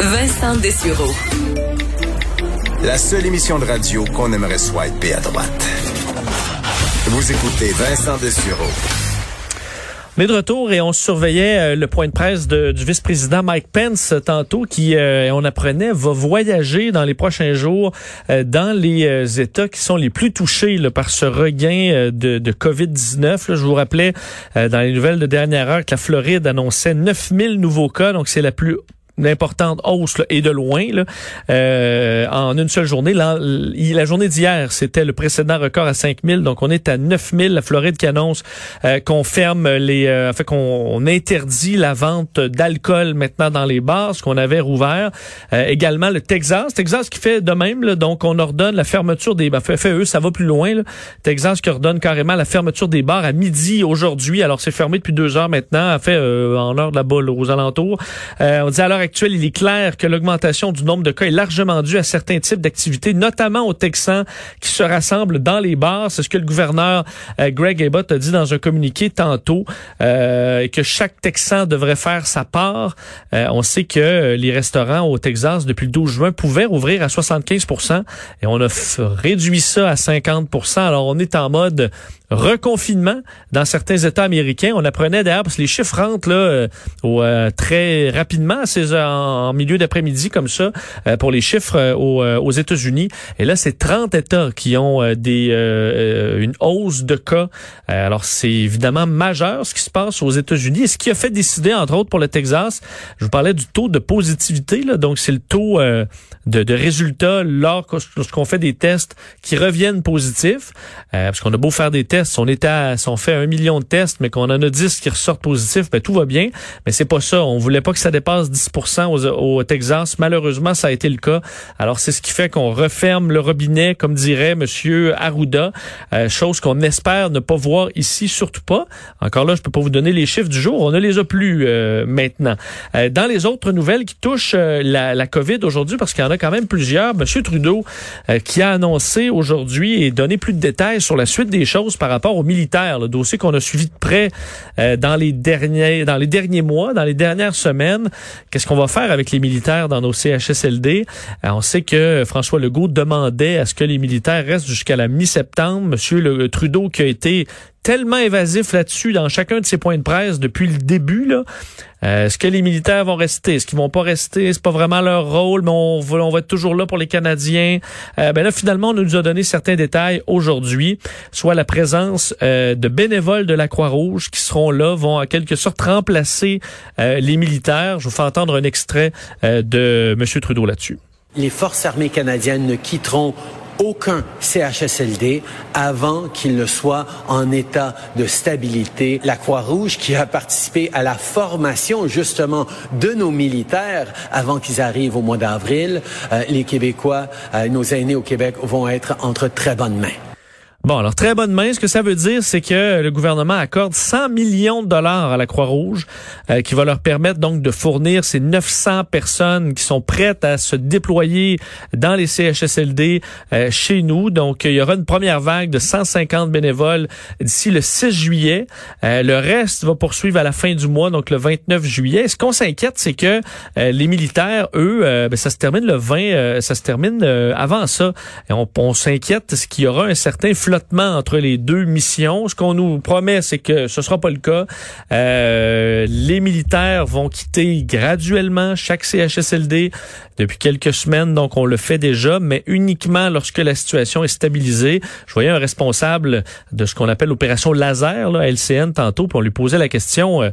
Vincent Dessureau. La seule émission de radio qu'on aimerait swiper à droite. Vous écoutez Vincent Dessureau. On est de retour et on surveillait euh, le point de presse de, du vice-président Mike Pence euh, tantôt qui, euh, on apprenait, va voyager dans les prochains jours dans les États qui sont les plus touchés par ce regain de, de COVID-19. Je vous rappelais dans les nouvelles de dernière heure que la Floride annonçait 9000 nouveaux cas, donc c'est la plus une hausse et de loin là, euh, en une seule journée. La, la journée d'hier, c'était le précédent record à 5000, donc on est à 9000. La Floride qui annonce euh, qu'on ferme les, euh, fait qu'on interdit la vente d'alcool maintenant dans les bars, ce qu'on avait rouvert. Euh, également le Texas, Texas qui fait de même, là, donc on ordonne la fermeture des, ben, fait, eux, ça va plus loin. Là. Texas qui ordonne carrément la fermeture des bars à midi aujourd'hui. Alors c'est fermé depuis deux heures maintenant, a fait en heure de la boule aux alentours. on dit alors actuel, il est clair que l'augmentation du nombre de cas est largement due à certains types d'activités, notamment aux Texans qui se rassemblent dans les bars. C'est ce que le gouverneur euh, Greg Abbott a dit dans un communiqué tantôt, euh, que chaque Texan devrait faire sa part. Euh, on sait que les restaurants au Texas, depuis le 12 juin, pouvaient ouvrir à 75 et on a réduit ça à 50 Alors, on est en mode reconfinement dans certains États américains. On apprenait d'ailleurs, parce que les chiffres rentrent là, euh, très rapidement, c'est en, milieu d'après-midi comme ça, euh, pour les chiffres euh, aux, aux États-Unis. Et là, c'est 30 États qui ont des une hausse de cas. alors, c'est évidemment majeur ce qui se passe aux États-Unis. Et ce qui a fait décider, entre autres, pour le Texas, je vous parlais du taux de positivité. Donc, c'est le taux de, de résultats lorsqu'on fait des tests qui reviennent positifs. parce qu'on a beau faire des tests on est à, si on fait un million de tests, mais qu'on en a 10 qui ressortent positifs, ben tout va bien. Mais c'est pas ça. On voulait pas que ça dépasse 10 au, Texas. Malheureusement, ça a été le cas. Alors, c'est ce qui fait qu'on referme le robinet, comme dirait Monsieur Arruda, euh, chose qu'on espère ne pas voir ici, surtout pas. Encore là, je peux pas vous donner les chiffres du jour. On ne les a plus euh, maintenant. Euh, dans les autres nouvelles qui touchent la, COVID aujourd'hui, parce qu'il y en a quand même plusieurs, Monsieur Trudeau qui a annoncé aujourd'hui et donné plus de détails sur la suite des choses par rapport aux militaires, le dossier qu'on a suivi de près dans les derniers dans les derniers mois, dans les dernières semaines. Qu'est-ce qu'on va faire avec les militaires dans nos CHSLD euh, On sait que François Legault demandait à ce que les militaires restent jusqu'à la mi-septembre. Monsieur le Trudeau qui a été tellement évasif là-dessus dans chacun de ses points de presse depuis le début. Là. Euh, est-ce que les militaires vont rester? Est-ce qu'ils vont pas rester? C'est pas vraiment leur rôle, mais on va, on va être toujours là pour les Canadiens. Euh, ben là, finalement, on nous a donné certains détails aujourd'hui, soit la présence euh, de bénévoles de la Croix-Rouge qui seront là, vont en quelque sorte remplacer les militaires. Je vous fais entendre un extrait de M. Trudeau là-dessus. Les forces armées canadiennes ne quitteront aucun CHSLD avant qu'il ne soit en état de stabilité. La Croix-Rouge qui a participé à la formation justement de nos militaires avant qu'ils arrivent au mois d'avril, euh, les Québécois, euh, nos aînés au Québec vont être entre très bonnes mains. Bon, alors très bonne main. Ce que ça veut dire, c'est que le gouvernement accorde 100 millions de dollars à la Croix-Rouge, euh, qui va leur permettre donc de fournir ces 900 personnes qui sont prêtes à se déployer dans les CHSLD euh, chez nous. Donc, il y aura une première vague de 150 bénévoles d'ici le 6 juillet. Euh, le reste va poursuivre à la fin du mois, donc le 29 juillet. Ce qu'on s'inquiète, c'est que les militaires, eux, ben, ça se termine le 20, ça se termine avant ça. Et on, on s'inquiète, ce qu'il y aura un certain flot entre les deux missions. Ce qu'on nous promet, c'est que ce sera pas le cas. Euh, les militaires vont quitter graduellement chaque CHSLD depuis quelques semaines, donc on le fait déjà, mais uniquement lorsque la situation est stabilisée. Je voyais un responsable de ce qu'on appelle l'opération laser, là, LCN, tantôt, puis on lui posait la question. Euh,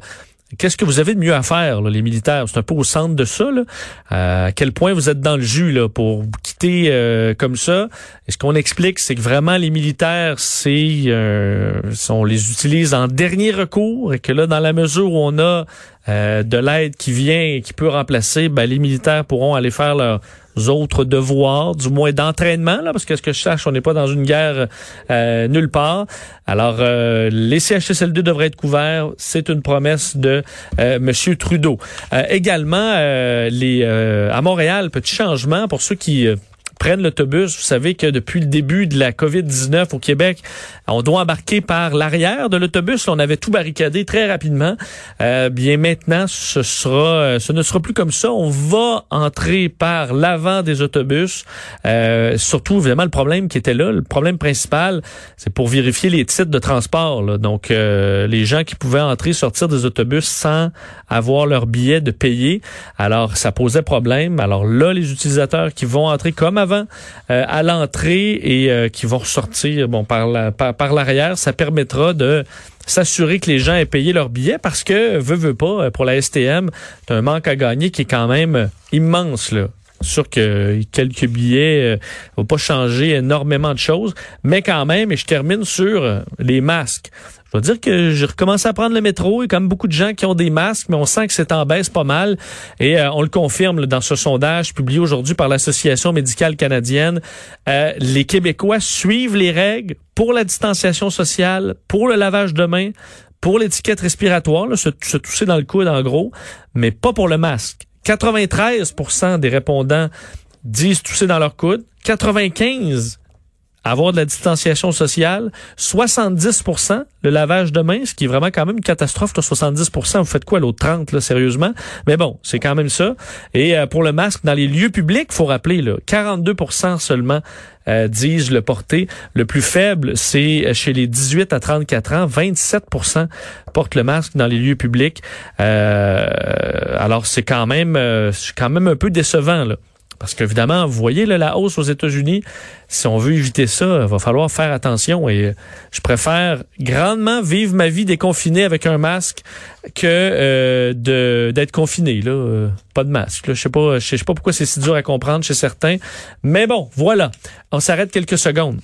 Qu'est-ce que vous avez de mieux à faire, les militaires? C'est un peu au centre de ça. Là. Euh, à quel point vous êtes dans le jus là, pour quitter euh, comme ça? Et ce qu'on explique, c'est que vraiment les militaires, c'est euh, on les utilise en dernier recours et que là, dans la mesure où on a euh, de l'aide qui vient et qui peut remplacer, ben, les militaires pourront aller faire leurs autres devoirs, du moins d'entraînement, là, parce que ce que je sache, on n'est pas dans une guerre euh, nulle part. Alors, euh, les CHSLD devraient être couverts. C'est une promesse de Monsieur Trudeau. également, les à Montréal, petit changement pour ceux qui prennent l'autobus. Vous savez que depuis le début de la COVID-19 au Québec, on doit embarquer par l'arrière de l'autobus. On avait tout barricadé très rapidement. Euh, bien maintenant, ce sera, ce ne sera plus comme ça. On va entrer par l'avant des autobus. Euh, surtout, évidemment, le problème qui était là, le problème principal, c'est pour vérifier les titres de transport. Donc, euh, les gens qui pouvaient entrer, sortir des autobus sans avoir leur billet de payer. Alors, ça posait problème. Alors là, les utilisateurs qui vont entrer comme avant euh, à l'entrée et euh, qui vont ressortir bon par par, l'arrière, ça permettra de s'assurer que les gens aient payé leur billet parce que veut veut pas pour la STM, c'est un manque à gagner qui est quand même immense sûr que quelques billets euh, vont pas changer énormément de choses, mais quand même, et je termine sur euh, les masques. Je dois dire que j'ai recommencé à prendre le métro. Quand même beaucoup de gens qui ont des masques, mais on sent que c'est en baisse pas mal. Et euh, on le confirme dans ce sondage publié aujourd'hui par l'Association médicale canadienne. Euh, les Québécois suivent les règles pour la distanciation sociale, pour le lavage de mains, pour l'étiquette respiratoire, là, se, se tousser dans le coude en gros, mais pas pour le masque. 93% des répondants disent tousser dans leur coude. 95 avoir de la distanciation sociale, 70% le lavage de mains, ce qui est vraiment quand même une catastrophe, là, 70% vous faites quoi l'autre 30 là, sérieusement? Mais bon, c'est quand même ça. Et euh, pour le masque dans les lieux publics, faut rappeler là, 42% seulement euh, disent le porter. Le plus faible, c'est chez les 18 à 34 ans, 27% portent le masque dans les lieux publics. Euh, alors c'est quand même c'est quand même un peu décevant là. Parce qu'évidemment, vous voyez là, la hausse aux États-Unis. Si on veut éviter ça, il va falloir faire attention. Et je préfère grandement vivre ma vie déconfinée avec un masque que euh, d'être confiné. Là, euh, pas de masque. Là. Je sais je sais pas pourquoi c'est si dur à comprendre chez certains. Mais bon, voilà. On s'arrête quelques secondes.